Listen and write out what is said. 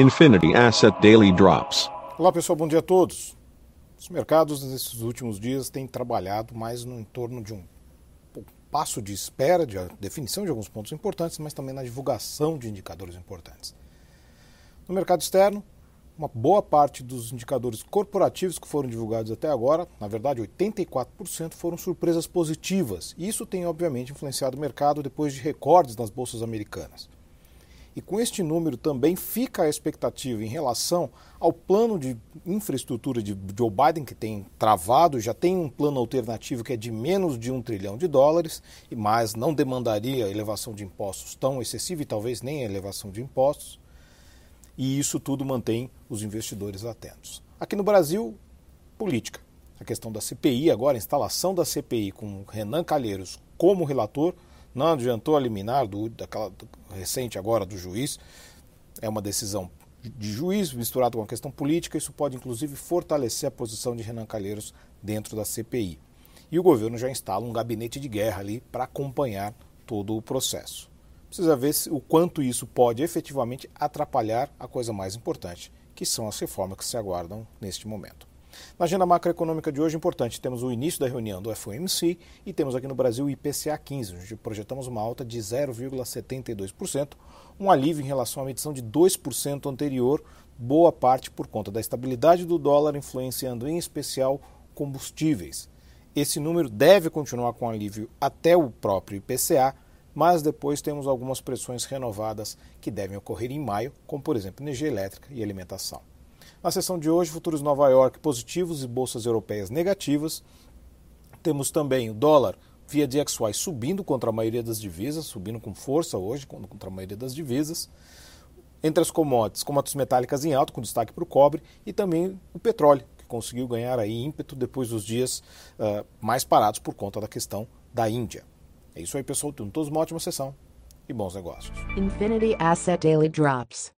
Infinity Asset Daily Drops. Olá pessoal, bom dia a todos. Os mercados nesses últimos dias têm trabalhado mais no entorno de um passo de espera, de definição de alguns pontos importantes, mas também na divulgação de indicadores importantes. No mercado externo, uma boa parte dos indicadores corporativos que foram divulgados até agora, na verdade 84%, foram surpresas positivas. Isso tem obviamente influenciado o mercado depois de recordes nas bolsas americanas. E com este número também fica a expectativa em relação ao plano de infraestrutura de Joe Biden, que tem travado, já tem um plano alternativo que é de menos de um trilhão de dólares, mas não demandaria elevação de impostos tão excessiva e talvez nem elevação de impostos. E isso tudo mantém os investidores atentos. Aqui no Brasil, política. A questão da CPI, agora a instalação da CPI com Renan Calheiros como relator, não adiantou a liminar do, daquela do, recente agora do juiz. É uma decisão de juiz misturado com a questão política. Isso pode inclusive fortalecer a posição de Renan Calheiros dentro da CPI. E o governo já instala um gabinete de guerra ali para acompanhar todo o processo. Precisa ver o quanto isso pode efetivamente atrapalhar a coisa mais importante, que são as reformas que se aguardam neste momento. Na agenda macroeconômica de hoje, importante, temos o início da reunião do FOMC e temos aqui no Brasil o IPCA 15, onde projetamos uma alta de 0,72%, um alívio em relação à medição de 2% anterior, boa parte por conta da estabilidade do dólar, influenciando em especial combustíveis. Esse número deve continuar com alívio até o próprio IPCA, mas depois temos algumas pressões renovadas que devem ocorrer em maio, como por exemplo energia elétrica e alimentação. Na sessão de hoje, futuros Nova York positivos e bolsas europeias negativas. Temos também o dólar via DXY subindo contra a maioria das divisas, subindo com força hoje contra a maioria das divisas. Entre as commodities, commodities metálicas em alta, com destaque para o cobre, e também o petróleo, que conseguiu ganhar aí ímpeto depois dos dias uh, mais parados por conta da questão da Índia. É isso aí, pessoal. Tenham todos uma ótima sessão e bons negócios. Infinity Asset Daily Drops.